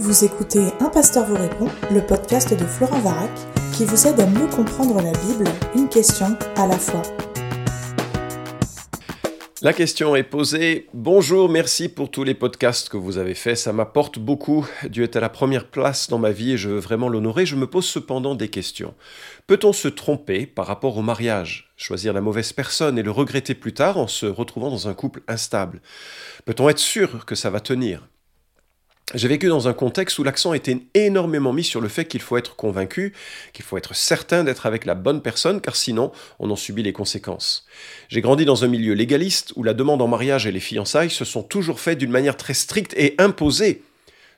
Vous écoutez Un pasteur vous répond, le podcast de Florent Varac, qui vous aide à mieux comprendre la Bible, une question à la fois. La question est posée. Bonjour, merci pour tous les podcasts que vous avez faits. Ça m'apporte beaucoup. Dieu est à la première place dans ma vie et je veux vraiment l'honorer. Je me pose cependant des questions. Peut-on se tromper par rapport au mariage? Choisir la mauvaise personne et le regretter plus tard en se retrouvant dans un couple instable Peut-on être sûr que ça va tenir? J'ai vécu dans un contexte où l'accent était énormément mis sur le fait qu'il faut être convaincu, qu'il faut être certain d'être avec la bonne personne, car sinon on en subit les conséquences. J'ai grandi dans un milieu légaliste où la demande en mariage et les fiançailles se sont toujours faites d'une manière très stricte et imposée.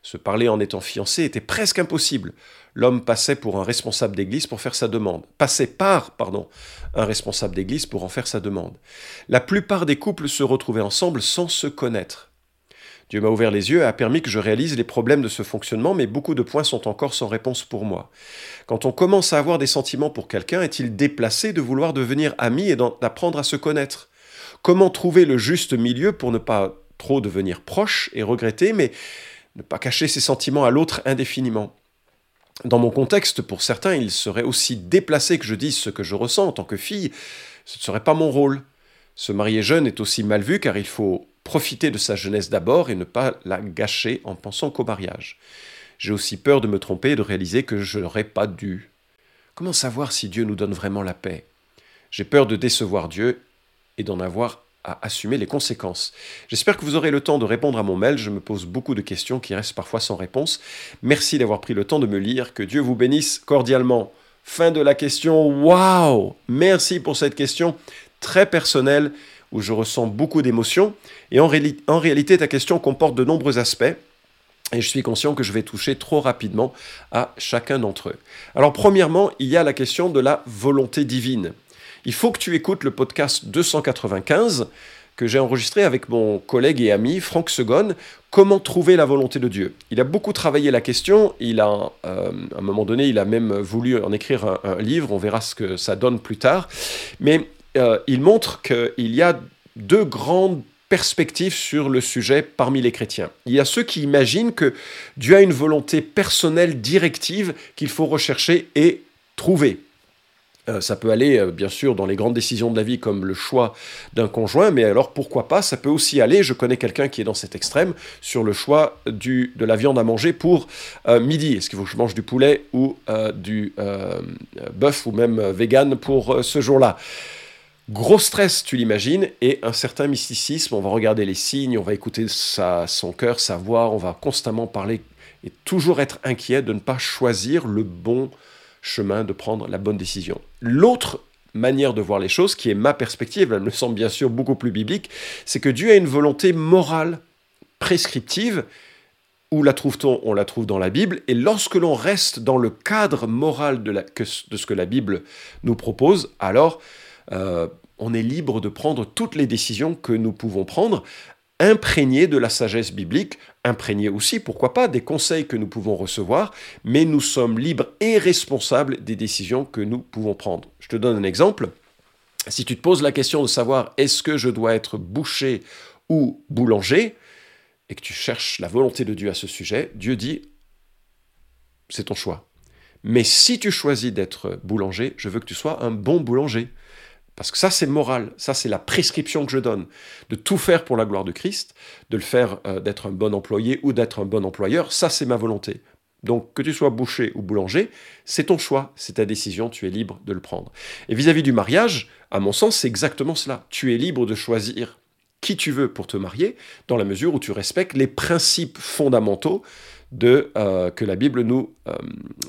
Se parler en étant fiancé était presque impossible. L'homme passait pour un responsable d'église pour faire sa demande. Passait par, pardon, un responsable d'église pour en faire sa demande. La plupart des couples se retrouvaient ensemble sans se connaître. Dieu m'a ouvert les yeux et a permis que je réalise les problèmes de ce fonctionnement, mais beaucoup de points sont encore sans réponse pour moi. Quand on commence à avoir des sentiments pour quelqu'un, est-il déplacé de vouloir devenir ami et d'apprendre à se connaître? Comment trouver le juste milieu pour ne pas trop devenir proche et regretter, mais ne pas cacher ses sentiments à l'autre indéfiniment? Dans mon contexte, pour certains, il serait aussi déplacé que je dise ce que je ressens en tant que fille. Ce ne serait pas mon rôle. Se marier jeune est aussi mal vu car il faut profiter de sa jeunesse d'abord et ne pas la gâcher en pensant qu'au mariage. J'ai aussi peur de me tromper et de réaliser que je n'aurais pas dû. Comment savoir si Dieu nous donne vraiment la paix? J'ai peur de décevoir Dieu et d'en avoir à assumer les conséquences. J'espère que vous aurez le temps de répondre à mon mail. Je me pose beaucoup de questions qui restent parfois sans réponse. Merci d'avoir pris le temps de me lire. Que Dieu vous bénisse cordialement. Fin de la question. Waouh Merci pour cette question très personnelle où je ressens beaucoup d'émotions. Et en, réalité, ta question comporte de nombreux aspects. Et je suis conscient que je vais toucher trop rapidement à chacun d'entre eux. Alors premièrement, il y a la question de la volonté divine. Il faut que tu écoutes le podcast 295 que j'ai enregistré avec mon collègue et ami Franck Segon, Comment trouver la volonté de Dieu Il a beaucoup travaillé la question, il a, euh, à un moment donné, il a même voulu en écrire un, un, livre, on verra ce que ça donne plus tard, mais euh, il montre qu'il y a deux grandes perspectives sur le sujet parmi les chrétiens. Il y a ceux qui imaginent que Dieu a une volonté personnelle directive qu'il faut rechercher et trouver. Euh, ça peut aller, euh, bien sûr, dans les grandes décisions de la vie, comme le choix d'un conjoint, mais alors pourquoi pas Ça peut aussi aller, je connais quelqu'un qui est dans cet extrême, sur le choix de la viande à manger pour midi. Est-ce qu'il faut que je mange du poulet ou du bœuf ou même vegan pour ce jour-là? Gros stress, tu l'imagines, et un certain mysticisme. On va regarder les signes, on va écouter son cœur, sa voix, on va constamment parler et toujours être inquiet de ne pas choisir le bon chemin, de prendre la bonne décision. L'autre manière de voir les choses, qui est ma perspective, elle me semble bien sûr beaucoup plus biblique, c'est que Dieu a une volonté morale prescriptive. Où la trouve-t-on? On la trouve dans la Bible. Et lorsque l'on reste dans le cadre moral de, ce que la Bible nous propose, alors euh, on est libre de prendre toutes les décisions que nous pouvons prendre, imprégnées de la sagesse biblique, imprégnées aussi, pourquoi pas, des conseils que nous pouvons recevoir, mais nous sommes libres et responsables des décisions que nous pouvons prendre. Je te donne un exemple. Si tu te poses la question de savoir est-ce que je dois être boucher ou boulanger, et que tu cherches la volonté de Dieu à ce sujet, Dieu dit, c'est ton choix. Mais si tu choisis d'être boulanger, je veux que tu sois un bon boulanger. Parce que ça, c'est moral, ça, c'est la prescription que je donne, de tout faire pour la gloire de Christ, de le faire euh, d'être un bon employé ou d'être un bon employeur, ça, c'est ma volonté. Donc, que tu sois boucher ou boulanger, c'est ton choix, c'est ta décision, tu es libre de le prendre. Et vis-à-vis du mariage, à mon sens, c'est exactement cela. Tu es libre de choisir qui tu veux pour te marier, dans la mesure où tu respectes les principes fondamentaux de, euh, que la Bible nous, euh,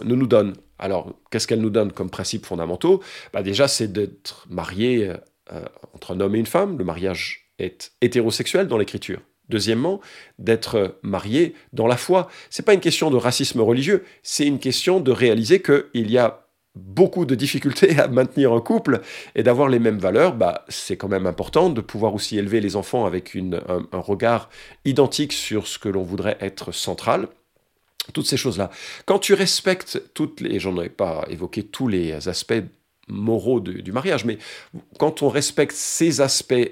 nous donne. Alors, qu'est-ce qu'elle nous donne comme principes fondamentaux? Bah Déjà, c'est d'être marié euh, entre un homme et une femme. Le mariage est hétérosexuel dans l'Écriture. Deuxièmement, d'être marié dans la foi. C'est pas une question de racisme religieux, c'est une question de réaliser qu'il y a beaucoup de difficultés à maintenir un couple et d'avoir les mêmes valeurs, bah, c'est quand même important de pouvoir aussi élever les enfants avec un, un regard identique sur ce que l'on voudrait être central toutes ces choses-là. Quand tu respectes toutes les, j'en ai pas évoqué tous les aspects moraux du mariage, mais quand on respecte ces aspects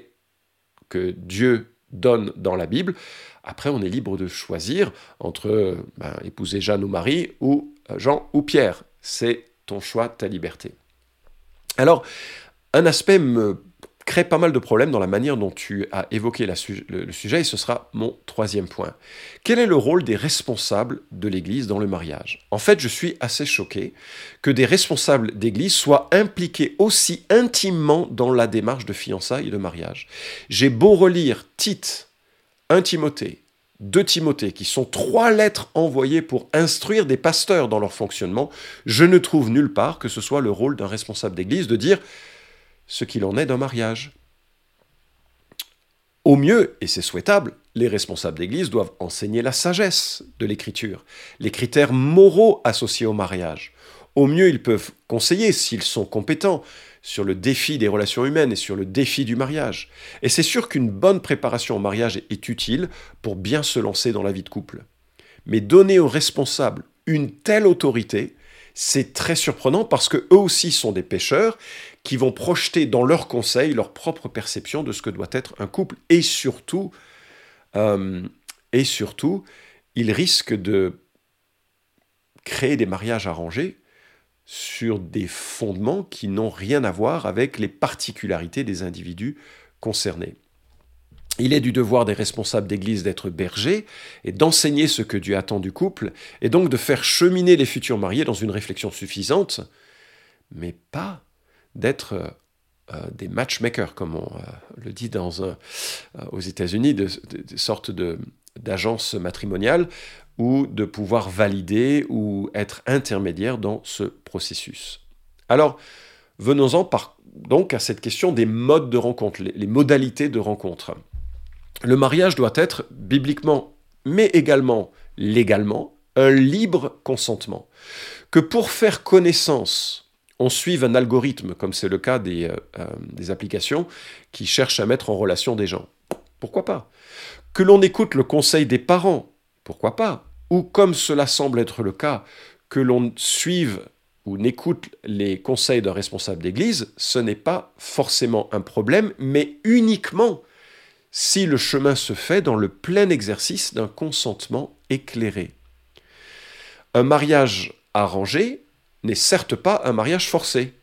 que Dieu donne dans la Bible. Après, on est libre de choisir entre ben, épouser Jeanne ou Marie ou euh, Jean ou Pierre. C'est ton choix, ta liberté. Alors, un aspect me crée pas mal de problèmes dans la manière dont tu as évoqué le, sujet, et ce sera mon troisième point. Quel est le rôle des responsables de l'Église dans le mariage? En fait, je suis assez choqué que des responsables d'Église soient impliqués aussi intimement dans la démarche de fiançailles et de mariage. J'ai beau relire Tite, 1 Timothée, 2 Timothée, qui sont trois lettres envoyées pour instruire des pasteurs dans leur fonctionnement, je ne trouve nulle part que ce soit le rôle d'un responsable d'Église de dire ce qu'il en est d'un mariage. Au mieux, et c'est souhaitable, les responsables d'Église doivent enseigner la sagesse de l'Écriture, les critères moraux associés au mariage. Au mieux, ils peuvent conseiller, s'ils sont compétents, sur le défi des relations humaines et sur le défi du mariage. Et c'est sûr qu'une bonne préparation au mariage est utile pour bien se lancer dans la vie de couple. Mais donner aux responsables une telle autorité, c'est très surprenant parce que eux aussi sont des pêcheurs qui vont projeter dans leurs conseils leur propre perception de ce que doit être un couple. Et surtout, euh, et surtout, ils risquent de créer des mariages arrangés sur des fondements qui n'ont rien à voir avec les particularités des individus concernés. Il est du devoir des responsables d'Église d'être bergers et d'enseigner ce que Dieu attend du couple, et donc de faire cheminer les futurs mariés dans une réflexion suffisante, mais pas d'être euh, euh, des matchmakers, comme on euh, le dit dans un, aux États-Unis, de, sortes d'agences matrimoniales, ou de pouvoir valider ou être intermédiaire dans ce processus. Alors, venons-en donc à cette question des modes de rencontre, les modalités de rencontre. Le mariage doit être bibliquement, mais également légalement, un libre consentement. Que pour faire connaissance on suive un algorithme, comme c'est le cas des, euh, euh, des, applications qui cherchent à mettre en relation des gens. Pourquoi pas? Que l'on écoute le conseil des parents. Pourquoi pas? Ou comme cela semble être le cas, que l'on suive ou n'écoute les conseils d'un responsable d'église, ce n'est pas forcément un problème, mais uniquement si le chemin se fait dans le plein exercice d'un consentement éclairé. Un mariage arrangé n'est certes pas un mariage forcé,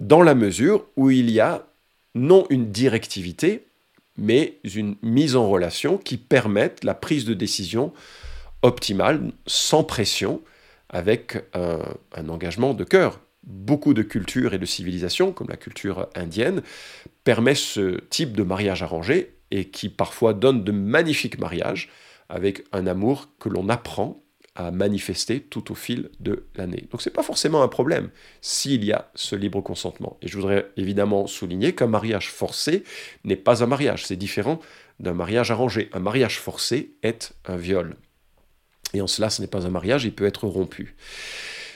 dans la mesure où il y a non une directivité, mais une mise en relation qui permette la prise de décision optimale, sans pression, avec un, engagement de cœur. Beaucoup de cultures et de civilisations, comme la culture indienne, permettent ce type de mariage arrangé et qui parfois donne de magnifiques mariages avec un amour que l'on apprend à manifester tout au fil de l'année. Donc ce n'est pas forcément un problème s'il y a ce libre consentement. Et je voudrais évidemment souligner qu'un mariage forcé n'est pas un mariage, c'est différent d'un mariage arrangé. Un mariage forcé est un viol. Et en cela, ce n'est pas un mariage, il peut être rompu.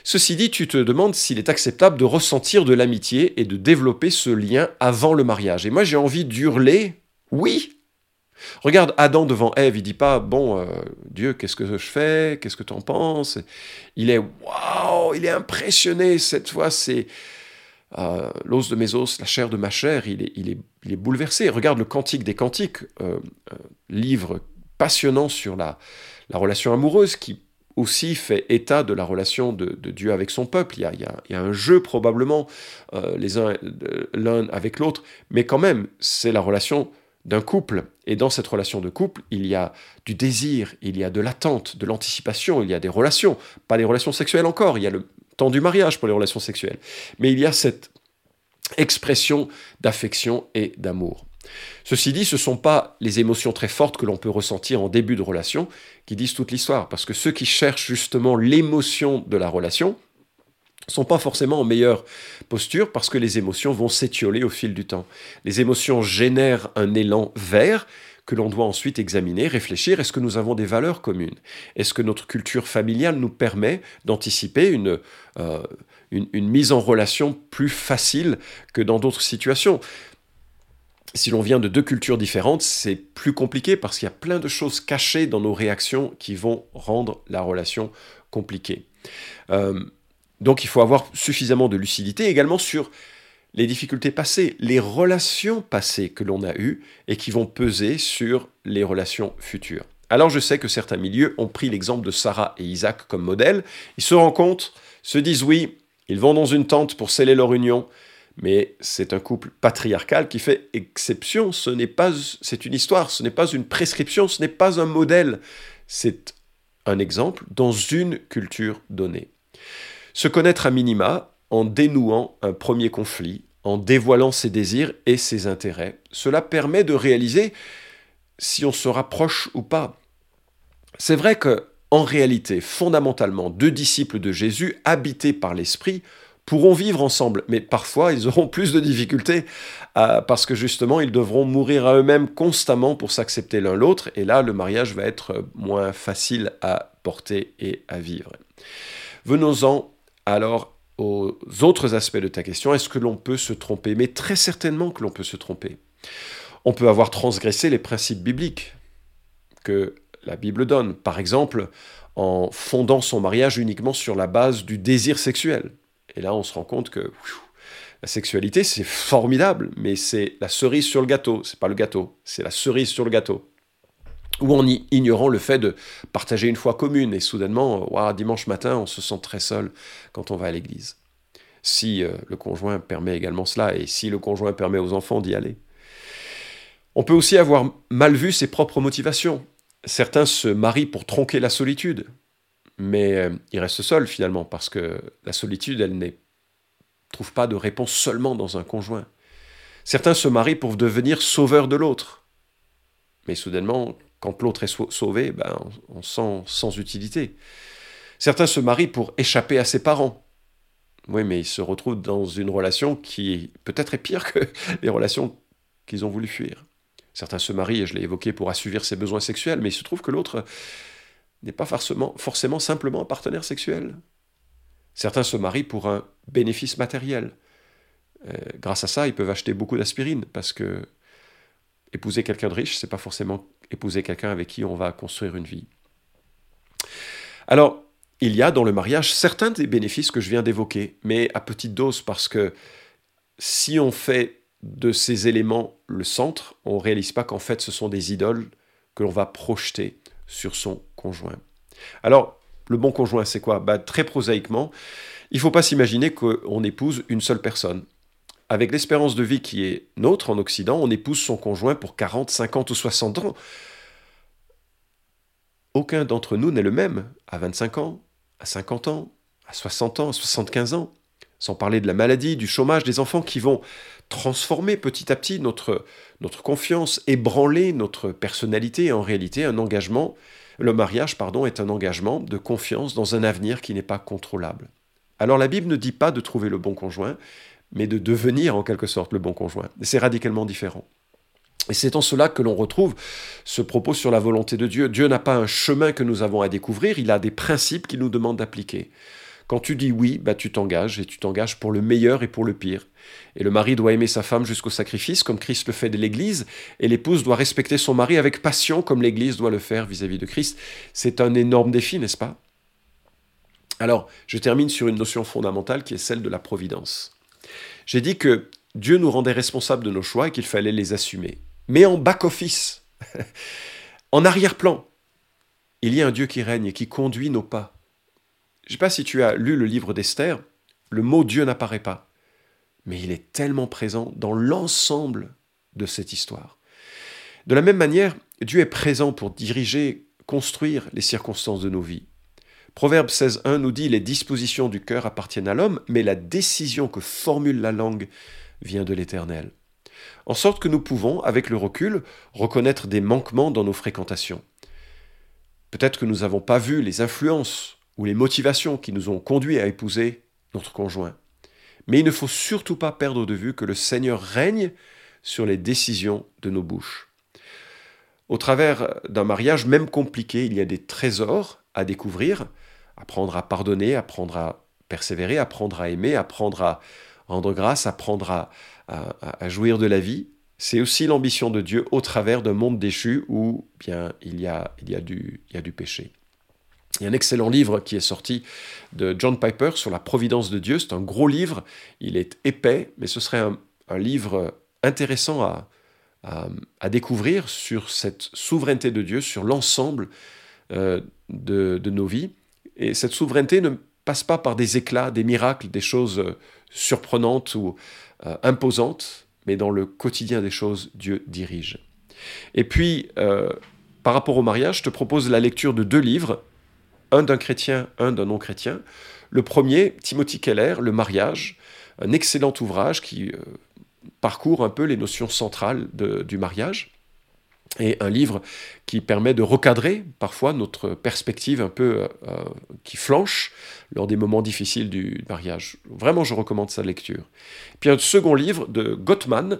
Ceci dit, tu te demandes s'il est acceptable de ressentir de l'amitié et de développer ce lien avant le mariage. Et moi, j'ai envie d'hurler, oui, Regarde Adam devant Ève, il dit pas bon euh, Dieu, qu'est-ce que je fais? Qu'est-ce que tu en penses? Il est waouh, il est impressionné cette fois, c'est euh, l'os de mes os, la chair de ma chair, il est, il est, il est bouleversé. Regarde le Cantique des Cantiques, euh, livre passionnant sur la, la relation amoureuse qui aussi fait état de la relation de, Dieu avec son peuple. Il y a, il y a, un jeu probablement les uns l'un avec l'autre, mais quand même, c'est la relation d'un couple. Et dans cette relation de couple, il y a du désir, il y a de l'attente, de l'anticipation, il y a des relations. Pas des relations sexuelles encore, il y a le temps du mariage pour les relations sexuelles. Mais il y a cette expression d'affection et d'amour. Ceci dit, ce ne sont pas les émotions très fortes que l'on peut ressentir en début de relation qui disent toute l'histoire, parce que ceux qui cherchent justement l'émotion de la relation, sont pas forcément en meilleure posture parce que les émotions vont s'étioler au fil du temps. Les émotions génèrent un élan vert que l'on doit ensuite examiner, réfléchir, est-ce que nous avons des valeurs communes? Est-ce que notre culture familiale nous permet d'anticiper une, euh, une, mise en relation plus facile que dans d'autres situations? Si l'on vient de deux cultures différentes, c'est plus compliqué parce qu'il y a plein de choses cachées dans nos réactions qui vont rendre la relation compliquée. Euh, donc il faut avoir suffisamment de lucidité également sur les difficultés passées, les relations passées que l'on a eues et qui vont peser sur les relations futures. Alors je sais que certains milieux ont pris l'exemple de Sarah et Isaac comme modèle, ils se rencontrent, se disent oui, ils vont dans une tente pour sceller leur union, mais c'est un couple patriarcal qui fait exception, ce n'est pas c'est une histoire, ce n'est pas une prescription, ce n'est pas un modèle, c'est un exemple dans une culture donnée. Se connaître à minima en dénouant un premier conflit, en dévoilant ses désirs et ses intérêts, cela permet de réaliser si on se rapproche ou pas. C'est vrai que en réalité, fondamentalement, deux disciples de Jésus, habités par l'Esprit, pourront vivre ensemble, mais parfois ils auront plus de difficultés euh, parce que justement ils devront mourir à eux-mêmes constamment pour s'accepter l'un l'autre, et là le mariage va être moins facile à porter et à vivre. Venons-en alors aux autres aspects de ta question. Est-ce que l'on peut se tromper? Mais très certainement que l'on peut se tromper. On peut avoir transgressé les principes bibliques que la Bible donne, par exemple en fondant son mariage uniquement sur la base du désir sexuel. Et là, on se rend compte que la sexualité, c'est formidable, mais c'est la cerise sur le gâteau. C'est pas le gâteau, c'est la cerise sur le gâteau. Ou en ignorant le fait de partager une foi commune et soudainement, dimanche matin, on se sent très seul quand on va à l'église. Si euh, le conjoint permet également cela et si le conjoint permet aux enfants d'y aller. On peut aussi avoir mal vu ses propres motivations. Certains se marient pour tronquer la solitude mais euh, il reste seul finalement, parce que la solitude, elle ne trouve pas de réponse seulement dans un conjoint. Certains se marient pour devenir sauveurs de l'autre, mais soudainement, quand l'autre est sauvé, ben, on, sent sans utilité. Certains se marient pour échapper à ses parents. Oui, mais ils se retrouvent dans une relation qui peut-être est pire que les relations qu'ils ont voulu fuir. Certains se marient, et je l'ai évoqué, pour assouvir ses besoins sexuels, mais il se trouve que l'autre n'est pas forcément, simplement un partenaire sexuel. Certains se marient pour un bénéfice matériel. Euh, grâce à ça, ils peuvent acheter beaucoup d'aspirine parce que épouser quelqu'un de riche, c'est pas forcément épouser quelqu'un avec qui on va construire une vie. Alors, il y a dans le mariage certains des bénéfices que je viens d'évoquer, mais à petite dose parce que si on fait de ces éléments le centre, on ne réalise pas qu'en fait ce sont des idoles que l'on va projeter sur son conjoint. Alors, le bon conjoint, c'est quoi? Bah, Très prosaïquement, il ne faut pas s'imaginer qu'on épouse une seule personne. Avec l'espérance de vie qui est nôtre en Occident, on épouse son conjoint pour 40, 50 ou 60 ans. Aucun d'entre nous n'est le même à 25 ans, à 50 ans, à 60 ans, à 75 ans. Sans parler de la maladie, du chômage, des enfants qui vont transformer petit à petit notre, notre confiance, ébranler notre personnalité. En réalité, un engagement, le mariage, pardon, est un engagement de confiance dans un avenir qui n'est pas contrôlable. Alors la Bible ne dit pas de trouver le bon conjoint, mais de devenir en quelque sorte le bon conjoint. C'est radicalement différent. Et c'est en cela que l'on retrouve ce propos sur la volonté de Dieu. Dieu n'a pas un chemin que nous avons à découvrir, il a des principes qu'il nous demande d'appliquer. Quand tu dis oui, bah tu t'engages et tu t'engages pour le meilleur et pour le pire. Et le mari doit aimer sa femme jusqu'au sacrifice, comme Christ le fait de l'Église, et l'épouse doit respecter son mari avec passion, comme l'Église doit le faire vis-à-vis de Christ. C'est un énorme défi, n'est-ce pas? Alors, je termine sur une notion fondamentale qui est celle de la providence. J'ai dit que Dieu nous rendait responsables de nos choix et qu'il fallait les assumer. Mais en back-office, en arrière-plan, il y a un Dieu qui règne et qui conduit nos pas. Je ne sais pas si tu as lu le livre d'Esther, le mot Dieu n'apparaît pas, mais il est tellement présent dans l'ensemble de cette histoire. De la même manière, Dieu est présent pour diriger, construire les circonstances de nos vies. Proverbe 16.1 nous dit Les dispositions du cœur appartiennent à l'homme, mais la décision que formule la langue vient de l'Éternel. En sorte que nous pouvons, avec le recul, reconnaître des manquements dans nos fréquentations. Peut-être que nous n'avons pas vu les influences ou les motivations qui nous ont conduits à épouser notre conjoint. Mais il ne faut surtout pas perdre de vue que le Seigneur règne sur les décisions de nos bouches. Au travers d'un mariage même compliqué, il y a des trésors à découvrir, apprendre à pardonner, apprendre à persévérer, apprendre à aimer, apprendre à rendre grâce, apprendre à, à, jouir de la vie. C'est aussi l'ambition de Dieu au travers d'un monde déchu où bien il y a, il y a, du, il y a du péché. Il y a un excellent livre qui est sorti de John Piper sur la providence de Dieu. C'est un gros livre, il est épais, mais ce serait un, livre intéressant à, à, découvrir sur cette souveraineté de Dieu, sur l'ensemble euh, de, nos vies. Et cette souveraineté ne passe pas par des éclats, des miracles, des choses euh, surprenantes ou euh, imposantes, mais dans le quotidien des choses, Dieu dirige. Et puis, par rapport au mariage, je te propose la lecture de deux livres un d'un chrétien, un d'un non-chrétien. Le premier, Timothy Keller, Le mariage, un excellent ouvrage qui euh, parcourt un peu les notions centrales du mariage, et un livre qui permet de recadrer parfois notre perspective un peu euh, euh, qui flanche lors des moments difficiles du mariage. Vraiment, je recommande sa lecture. Puis un second livre de Gottman,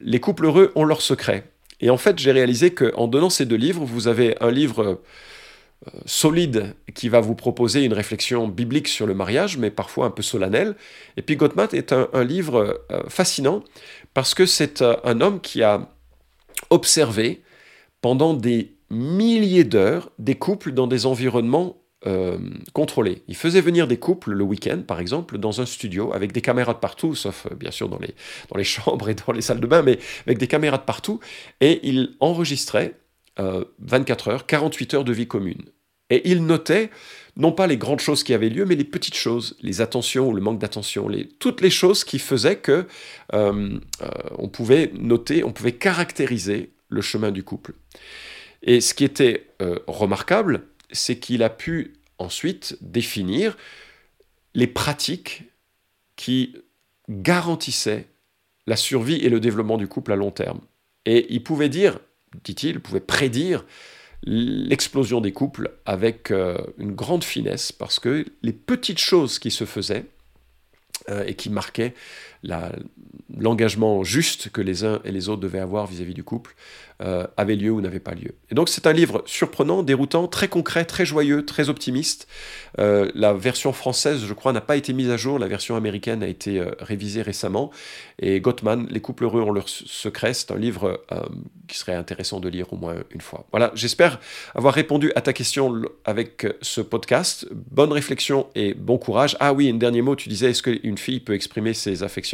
Les couples heureux ont leurs secrets. Et en fait, j'ai réalisé qu'en donnant ces deux livres, vous avez un livre solide qui va vous proposer une réflexion biblique sur le mariage, mais parfois un peu solennelle. Et puis Gottman est un, livre euh, fascinant parce que c'est euh, un homme qui a observé pendant des milliers d'heures des couples dans des environnements euh, contrôlés. Il faisait venir des couples le week-end, par exemple, dans un studio avec des caméras de partout, sauf bien sûr dans les, dans les chambres et dans les salles de bain, mais avec des caméras de partout, et il enregistrait 24 heures, 48 heures de vie commune. Et il notait non pas les grandes choses qui avaient lieu, mais les petites choses, les attentions ou le manque d'attention, toutes les choses qui faisaient que euh, euh, on pouvait noter, on pouvait caractériser le chemin du couple. Et ce qui était euh, remarquable, c'est qu'il a pu ensuite définir les pratiques qui garantissaient la survie et le développement du couple à long terme. Et il pouvait dire, dit-il, pouvait prédire l'explosion des couples avec euh, une grande finesse parce que les petites choses qui se faisaient euh, et qui marquaient l'engagement juste que les uns et les autres devaient avoir vis-à-vis du couple euh, avait lieu ou n'avait pas lieu. Et donc c'est un livre surprenant, déroutant, très concret, très joyeux, très optimiste. Euh, la version française, je crois, n'a pas été mise à jour, la version américaine a été euh, révisée récemment. Et Gottman, Les couples heureux ont leur secret, c'est un livre qui serait intéressant de lire au moins une fois. Voilà, j'espère avoir répondu à ta question avec ce podcast. Bonne réflexion et bon courage. Ah oui, un dernier mot, tu disais, est-ce qu'une fille peut exprimer ses affections?